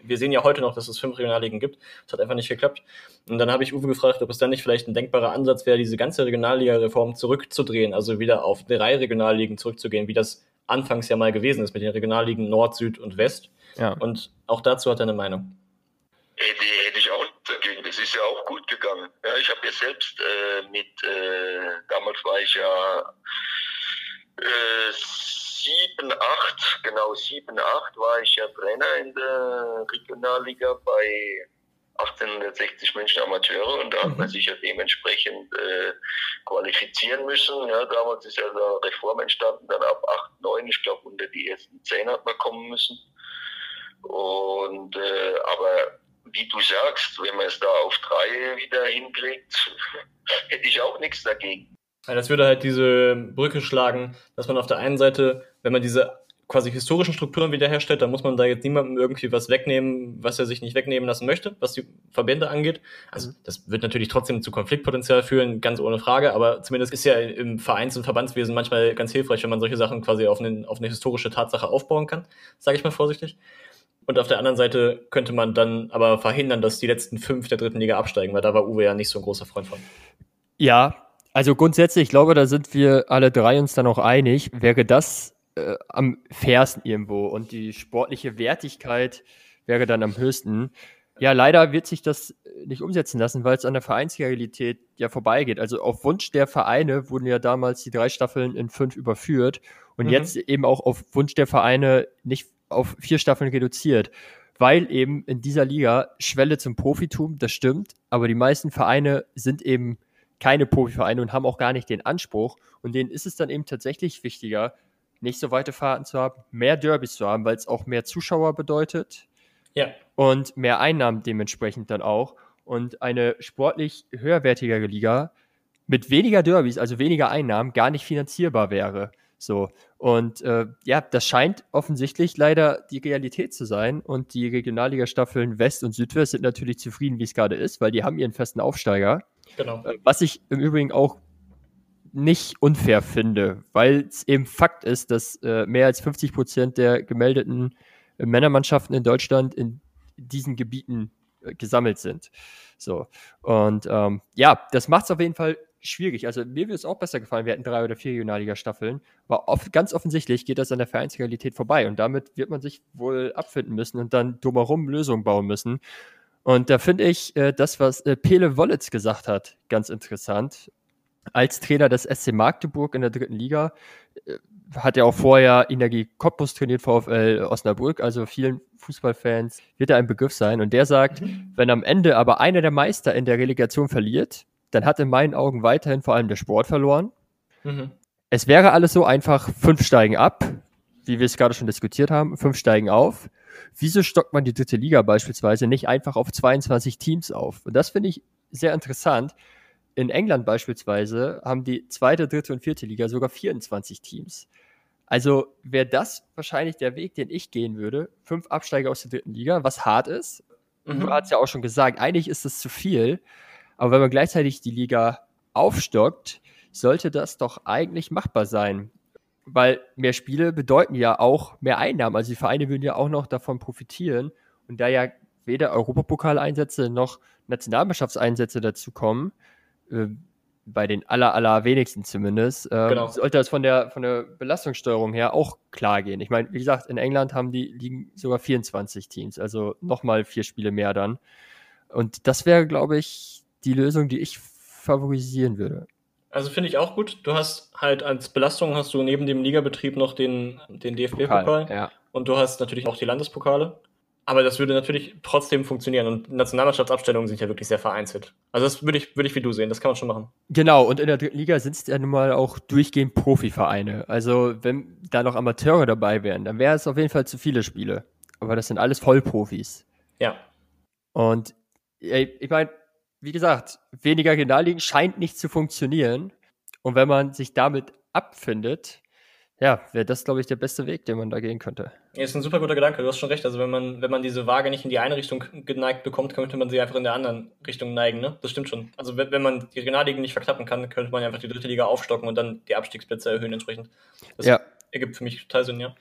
wir sehen ja heute noch, dass es fünf Regionalligen gibt. Das hat einfach nicht geklappt. Und dann habe ich Uwe gefragt, ob es dann nicht vielleicht ein denkbarer Ansatz wäre, diese ganze Regionalliga-Reform zurückzudrehen, also wieder auf drei Regionalligen zurückzugehen, wie das anfangs ja mal gewesen ist mit den Regionalligen Nord, Süd und West. Ja. Und auch dazu hat er eine Meinung. Hätte, hätte Das ist ja auch gut gegangen. Ja, ich habe ja selbst äh, mit, äh, damals war ich ja äh, 7, 8, genau 7, 8 war ich ja Trainer in der Regionalliga bei 1860 München Amateure und da hat man mhm. sich ja dementsprechend äh, qualifizieren müssen. Ja, damals ist ja eine Reform entstanden, dann ab 8, 9, ich glaube unter die ersten 10 hat man kommen müssen. Und äh, aber wie du sagst, wenn man es da auf drei wieder hinkriegt, hätte ich auch nichts dagegen. Ja, das würde halt diese Brücke schlagen, dass man auf der einen Seite, wenn man diese quasi historischen Strukturen wiederherstellt, dann muss man da jetzt niemandem irgendwie was wegnehmen, was er sich nicht wegnehmen lassen möchte, was die Verbände angeht. Also mhm. das wird natürlich trotzdem zu Konfliktpotenzial führen, ganz ohne Frage, aber zumindest ist ja im Vereins- und Verbandswesen manchmal ganz hilfreich, wenn man solche Sachen quasi auf, einen, auf eine historische Tatsache aufbauen kann, sage ich mal vorsichtig. Und auf der anderen Seite könnte man dann aber verhindern, dass die letzten fünf der dritten Liga absteigen, weil da war Uwe ja nicht so ein großer Freund von. Ja, also grundsätzlich, ich glaube, da sind wir alle drei uns dann auch einig, wäre das äh, am fairsten irgendwo und die sportliche Wertigkeit wäre dann am höchsten. Ja, leider wird sich das nicht umsetzen lassen, weil es an der Vereinsrealität ja vorbeigeht. Also auf Wunsch der Vereine wurden ja damals die drei Staffeln in fünf überführt und mhm. jetzt eben auch auf Wunsch der Vereine nicht auf vier Staffeln reduziert, weil eben in dieser Liga Schwelle zum Profitum, das stimmt, aber die meisten Vereine sind eben keine Profivereine und haben auch gar nicht den Anspruch und denen ist es dann eben tatsächlich wichtiger, nicht so weite Fahrten zu haben, mehr Derbys zu haben, weil es auch mehr Zuschauer bedeutet. Ja. Und mehr Einnahmen dementsprechend dann auch. Und eine sportlich höherwertigere Liga mit weniger Derbys, also weniger Einnahmen, gar nicht finanzierbar wäre. So. Und äh, ja, das scheint offensichtlich leider die Realität zu sein. Und die Regionalliga-Staffeln West und Südwest sind natürlich zufrieden, wie es gerade ist, weil die haben ihren festen Aufsteiger. Genau. Äh, was ich im Übrigen auch nicht unfair finde, weil es eben Fakt ist, dass äh, mehr als 50 Prozent der gemeldeten äh, Männermannschaften in Deutschland in diesen Gebieten äh, gesammelt sind. So. Und ähm, ja, das macht es auf jeden Fall schwierig. Also mir würde es auch besser gefallen, wir hätten drei oder vier Regionalliga-Staffeln. Aber oft, ganz offensichtlich geht das an der Vereinsrealität vorbei. Und damit wird man sich wohl abfinden müssen und dann drumherum Lösungen bauen müssen. Und da finde ich äh, das, was äh, Pele Wollitz gesagt hat, ganz interessant. Als Trainer des SC Magdeburg in der dritten Liga äh, hat er auch vorher Energie Cottbus trainiert, VfL Osnabrück, also vielen Fußballfans wird er ein Begriff sein. Und der sagt, mhm. wenn am Ende aber einer der Meister in der Relegation verliert, dann hat in meinen Augen weiterhin vor allem der Sport verloren. Mhm. Es wäre alles so einfach, fünf steigen ab, wie wir es gerade schon diskutiert haben, fünf steigen auf. Wieso stockt man die dritte Liga beispielsweise nicht einfach auf 22 Teams auf? Und das finde ich sehr interessant. In England beispielsweise haben die zweite, dritte und vierte Liga sogar 24 Teams. Also wäre das wahrscheinlich der Weg, den ich gehen würde. Fünf Absteiger aus der dritten Liga, was hart ist. Mhm. Du hast ja auch schon gesagt, eigentlich ist es zu viel. Aber wenn man gleichzeitig die Liga aufstockt, sollte das doch eigentlich machbar sein. Weil mehr Spiele bedeuten ja auch mehr Einnahmen. Also die Vereine würden ja auch noch davon profitieren. Und da ja weder Europapokaleinsätze noch Nationalmannschaftseinsätze dazu kommen, äh, bei den aller, aller wenigsten zumindest, äh, genau. sollte das von der, von der Belastungssteuerung her auch klar gehen. Ich meine, wie gesagt, in England haben die liegen sogar 24 Teams, also nochmal vier Spiele mehr dann. Und das wäre, glaube ich, die Lösung, die ich favorisieren würde. Also finde ich auch gut. Du hast halt als Belastung hast du neben dem Ligabetrieb noch den, den DFB-Pokal ja. und du hast natürlich auch die Landespokale. Aber das würde natürlich trotzdem funktionieren und Nationalmannschaftsabstellungen sind ja wirklich sehr vereinzelt. Also das würde ich, würde ich wie du sehen, das kann man schon machen. Genau, und in der dritten Liga sind es ja nun mal auch durchgehend Profivereine. Also wenn da noch Amateure dabei wären, dann wäre es auf jeden Fall zu viele Spiele. Aber das sind alles Vollprofis. Ja. Und ich meine, wie gesagt, weniger Regionalligen scheint nicht zu funktionieren. Und wenn man sich damit abfindet, ja, wäre das, glaube ich, der beste Weg, den man da gehen könnte. Ja, ist ein super guter Gedanke. Du hast schon recht. Also wenn man, wenn man diese Waage nicht in die eine Richtung geneigt bekommt, könnte man sie einfach in der anderen Richtung neigen. Ne? Das stimmt schon. Also wenn, wenn man die Regionalligen nicht verklappen kann, könnte man einfach die dritte Liga aufstocken und dann die Abstiegsplätze erhöhen entsprechend. Das ja. ergibt für mich total Sinn, ja.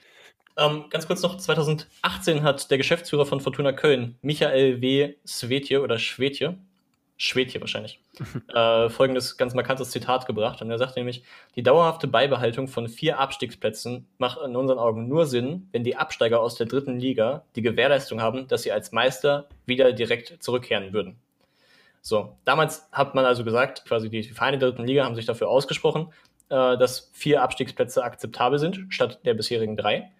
Ähm, ganz kurz noch, 2018 hat der Geschäftsführer von Fortuna Köln, Michael W. Svetje oder Schwetje, Schwedje wahrscheinlich, äh, folgendes ganz markantes Zitat gebracht. Und er sagt nämlich, die dauerhafte Beibehaltung von vier Abstiegsplätzen macht in unseren Augen nur Sinn, wenn die Absteiger aus der dritten Liga die Gewährleistung haben, dass sie als Meister wieder direkt zurückkehren würden. So, damals hat man also gesagt, quasi die Vereine der dritten Liga haben sich dafür ausgesprochen, äh, dass vier Abstiegsplätze akzeptabel sind, statt der bisherigen drei.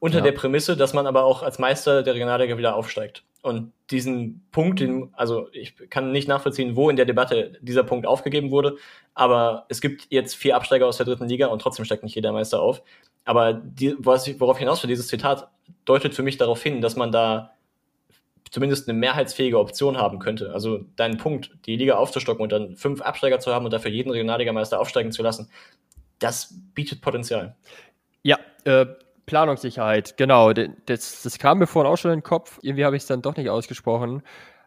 Unter ja. der Prämisse, dass man aber auch als Meister der Regionalliga wieder aufsteigt. Und diesen Punkt, den, also ich kann nicht nachvollziehen, wo in der Debatte dieser Punkt aufgegeben wurde, aber es gibt jetzt vier Absteiger aus der dritten Liga und trotzdem steigt nicht jeder Meister auf. Aber die, was ich, worauf hinaus will, dieses Zitat deutet für mich darauf hin, dass man da zumindest eine mehrheitsfähige Option haben könnte. Also deinen Punkt, die Liga aufzustocken und dann fünf Absteiger zu haben und dafür jeden Regionalligameister aufsteigen zu lassen, das bietet Potenzial. Ja, äh, Planungssicherheit, genau. Das, das kam mir vorhin auch schon in den Kopf. Irgendwie habe ich es dann doch nicht ausgesprochen.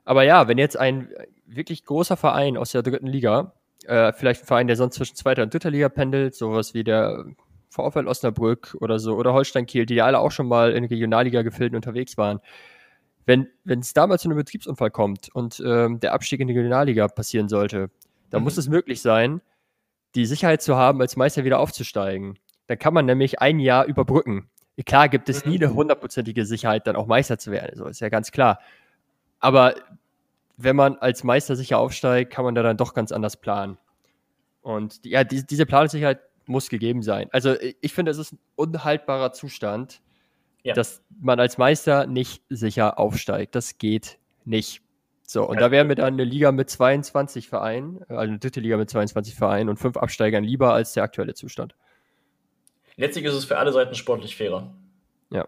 Aber ja, wenn jetzt ein wirklich großer Verein aus der dritten Liga, äh, vielleicht ein Verein, der sonst zwischen zweiter und dritter Liga pendelt, sowas wie der VfL Osnabrück oder so, oder Holstein Kiel, die ja alle auch schon mal in Regionalliga-Gefilden unterwegs waren. Wenn es damals zu einem Betriebsunfall kommt und ähm, der Abstieg in die Regionalliga passieren sollte, dann mhm. muss es möglich sein, die Sicherheit zu haben, als Meister wieder aufzusteigen. Dann kann man nämlich ein Jahr überbrücken. Klar gibt es nie eine mhm. hundertprozentige Sicherheit, dann auch Meister zu werden. So ist ja ganz klar. Aber wenn man als Meister sicher aufsteigt, kann man da dann doch ganz anders planen. Und ja, die, diese Planungssicherheit muss gegeben sein. Also ich finde, es ist ein unhaltbarer Zustand, ja. dass man als Meister nicht sicher aufsteigt. Das geht nicht. So, und da wären wir dann eine Liga mit 22 Vereinen, also eine dritte Liga mit 22 Vereinen und fünf Absteigern lieber als der aktuelle Zustand. Letztlich ist es für alle Seiten sportlich fairer. Ja.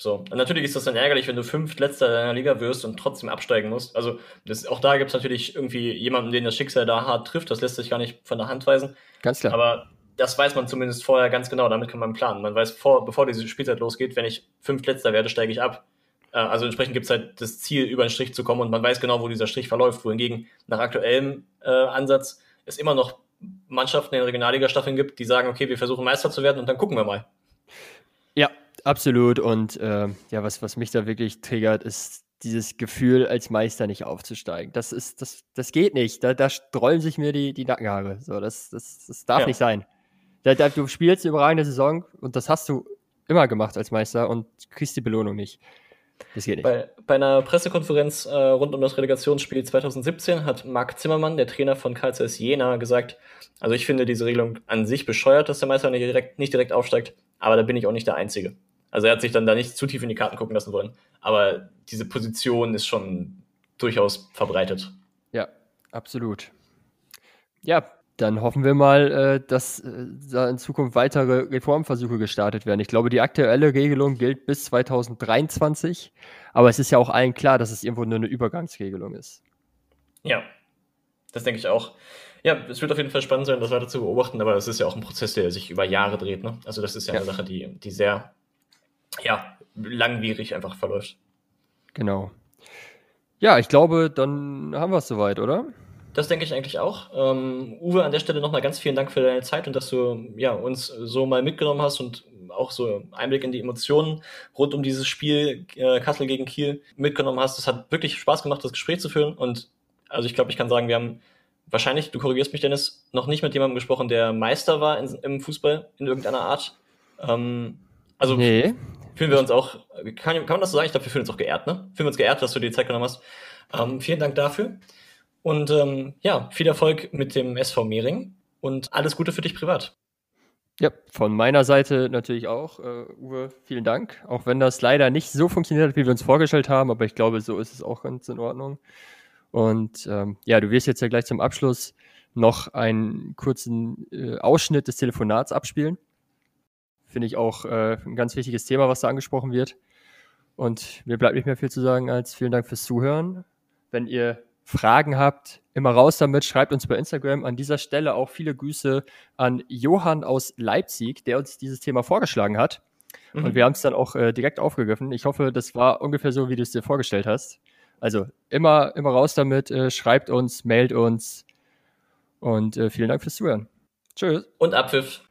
So, und natürlich ist das dann ärgerlich, wenn du fünftletzter deiner Liga wirst und trotzdem absteigen musst. Also das, auch da gibt es natürlich irgendwie jemanden, den das Schicksal da hart trifft. Das lässt sich gar nicht von der Hand weisen. Ganz klar. Aber das weiß man zumindest vorher ganz genau. Damit kann man planen. Man weiß, vor, bevor diese Spielzeit losgeht, wenn ich fünftletzter werde, steige ich ab. Äh, also entsprechend gibt es halt das Ziel, über einen Strich zu kommen und man weiß genau, wo dieser Strich verläuft. Wohingegen nach aktuellem äh, Ansatz es immer noch Mannschaften in Regionalliga-Staffeln gibt, die sagen, okay, wir versuchen Meister zu werden und dann gucken wir mal. Ja, absolut. Und äh, ja, was, was mich da wirklich triggert, ist dieses Gefühl, als Meister nicht aufzusteigen. Das ist, das, das geht nicht. Da, da strollen sich mir die, die Nackenhaare. So, das, das, das darf ja. nicht sein. Da, da, du spielst eine überragende Saison und das hast du immer gemacht als Meister und kriegst die Belohnung nicht. Das geht nicht. Bei, bei einer Pressekonferenz äh, rund um das Relegationsspiel 2017 hat Marc Zimmermann, der Trainer von KCS Jena, gesagt, also ich finde diese Regelung an sich bescheuert, dass der Meister nicht direkt, nicht direkt aufsteigt, aber da bin ich auch nicht der Einzige. Also er hat sich dann da nicht zu tief in die Karten gucken lassen wollen. Aber diese Position ist schon durchaus verbreitet. Ja, absolut. Ja, dann hoffen wir mal, äh, dass äh, da in Zukunft weitere Reformversuche gestartet werden. Ich glaube, die aktuelle Regelung gilt bis 2023, aber es ist ja auch allen klar, dass es irgendwo nur eine Übergangsregelung ist. Ja, das denke ich auch. Ja, es wird auf jeden Fall spannend sein, das weiter zu beobachten, aber es ist ja auch ein Prozess, der sich über Jahre dreht. Ne? Also das ist ja, ja. eine Sache, die, die sehr ja, langwierig einfach verläuft. Genau. Ja, ich glaube, dann haben wir es soweit, oder? Das denke ich eigentlich auch. Ähm, Uwe, an der Stelle nochmal ganz vielen Dank für deine Zeit und dass du ja, uns so mal mitgenommen hast und auch so Einblick in die Emotionen rund um dieses Spiel äh, Kassel gegen Kiel mitgenommen hast. Es hat wirklich Spaß gemacht, das Gespräch zu führen. Und also ich glaube, ich kann sagen, wir haben wahrscheinlich, du korrigierst mich, Dennis, noch nicht mit jemandem gesprochen, der Meister war in, im Fußball in irgendeiner Art. Ähm, also nee. fühlen wir uns auch, kann, kann man das so sagen? Ich glaube, wir fühlen uns auch geehrt, ne? Fühlen wir uns geehrt, dass du dir die Zeit genommen hast. Ähm, vielen Dank dafür. Und ähm, ja, viel Erfolg mit dem SV Mehring und alles Gute für dich privat. Ja, von meiner Seite natürlich auch. Uh, Uwe, vielen Dank. Auch wenn das leider nicht so funktioniert hat, wie wir uns vorgestellt haben, aber ich glaube, so ist es auch ganz in Ordnung. Und ähm, ja, du wirst jetzt ja gleich zum Abschluss noch einen kurzen äh, Ausschnitt des Telefonats abspielen. Finde ich auch äh, ein ganz wichtiges Thema, was da angesprochen wird. Und mir bleibt nicht mehr viel zu sagen als vielen Dank fürs Zuhören. Wenn ihr Fragen habt, immer raus damit, schreibt uns bei Instagram. An dieser Stelle auch viele Grüße an Johann aus Leipzig, der uns dieses Thema vorgeschlagen hat. Mhm. Und wir haben es dann auch äh, direkt aufgegriffen. Ich hoffe, das war ungefähr so, wie du es dir vorgestellt hast. Also immer, immer raus damit, äh, schreibt uns, mailt uns und äh, vielen Dank fürs Zuhören. Tschüss. Und Abpfiff.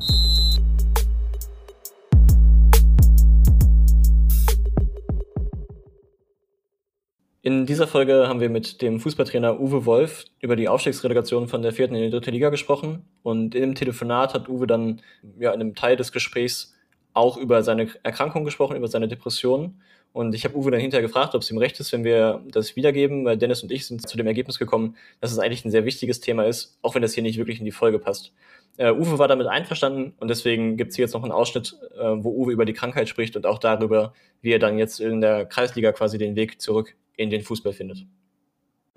In dieser Folge haben wir mit dem Fußballtrainer Uwe Wolf über die Aufstiegsrelegation von der vierten in die dritte Liga gesprochen. Und in dem Telefonat hat Uwe dann ja, in einem Teil des Gesprächs auch über seine Erkrankung gesprochen, über seine Depression. Und ich habe Uwe dann hinterher gefragt, ob es ihm recht ist, wenn wir das wiedergeben, weil Dennis und ich sind zu dem Ergebnis gekommen, dass es eigentlich ein sehr wichtiges Thema ist, auch wenn das hier nicht wirklich in die Folge passt. Uh, Uwe war damit einverstanden und deswegen gibt es hier jetzt noch einen Ausschnitt, uh, wo Uwe über die Krankheit spricht und auch darüber, wie er dann jetzt in der Kreisliga quasi den Weg zurück in den Fußball findet?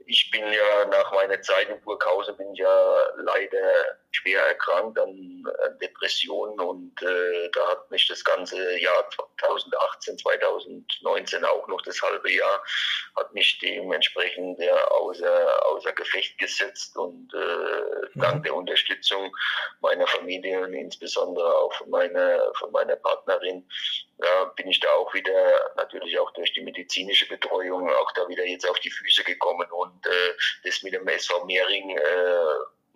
Ich bin ja nach meiner Zeit in Burghausen bin ja leider schwer erkrankt an, an Depressionen und äh, da hat mich das ganze Jahr 2018, 2019 auch noch das halbe Jahr, hat mich dementsprechend ja, außer, außer Gefecht gesetzt und äh, mhm. dank der Unterstützung meiner Familie und insbesondere auch von meiner, von meiner Partnerin ja, bin ich da auch wieder, natürlich auch durch die medizinische Betreuung, auch da wieder jetzt auf die Füße gekommen und äh, das mit dem SV Mehring äh,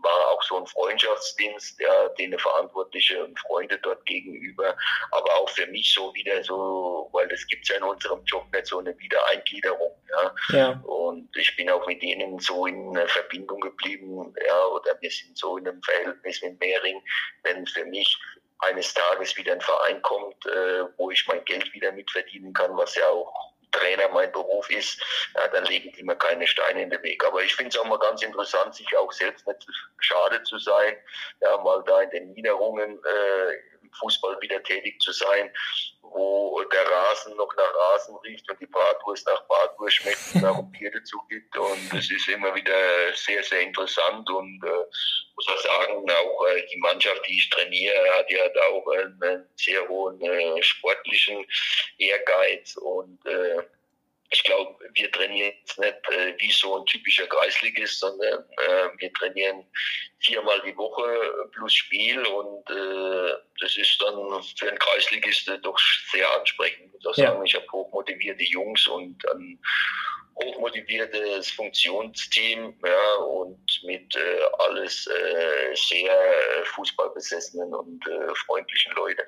war auch so ein Freundschaftsdienst, ja, den Verantwortliche und Freunde dort gegenüber, aber auch für mich so wieder so, weil das gibt es ja in unserem Job nicht so eine Wiedereingliederung. Ja. ja. Und ich bin auch mit denen so in Verbindung geblieben, ja, oder wir sind so in einem Verhältnis mit Mehring, wenn für mich eines Tages wieder ein Verein kommt, äh, wo ich mein Geld wieder mitverdienen kann, was ja auch Trainer mein Beruf ist, ja, dann legen die mir keine Steine in den Weg. Aber ich finde es auch mal ganz interessant, sich auch selbst nicht schade zu sein, ja, mal da in den Niederungen äh, Fußball wieder tätig zu sein, wo der Rasen noch nach Rasen riecht und die Bratwurst nach Bratwurst schmeckt und ein Bier dazu gibt. Und es ist immer wieder sehr, sehr interessant und äh, muss auch sagen, auch äh, die Mannschaft, die ich trainiere, hat ja auch einen, einen sehr hohen äh, sportlichen Ehrgeiz und äh, ich glaube, wir trainieren jetzt nicht äh, wie so ein typischer Kreisligist, sondern äh, wir trainieren viermal die Woche plus Spiel und äh, das ist dann für einen Kreisligist doch sehr ansprechend. Ich muss auch sagen, ich habe hochmotivierte Jungs und ein hochmotiviertes Funktionsteam ja, und mit äh, alles äh, sehr fußballbesessenen und äh, freundlichen Leuten.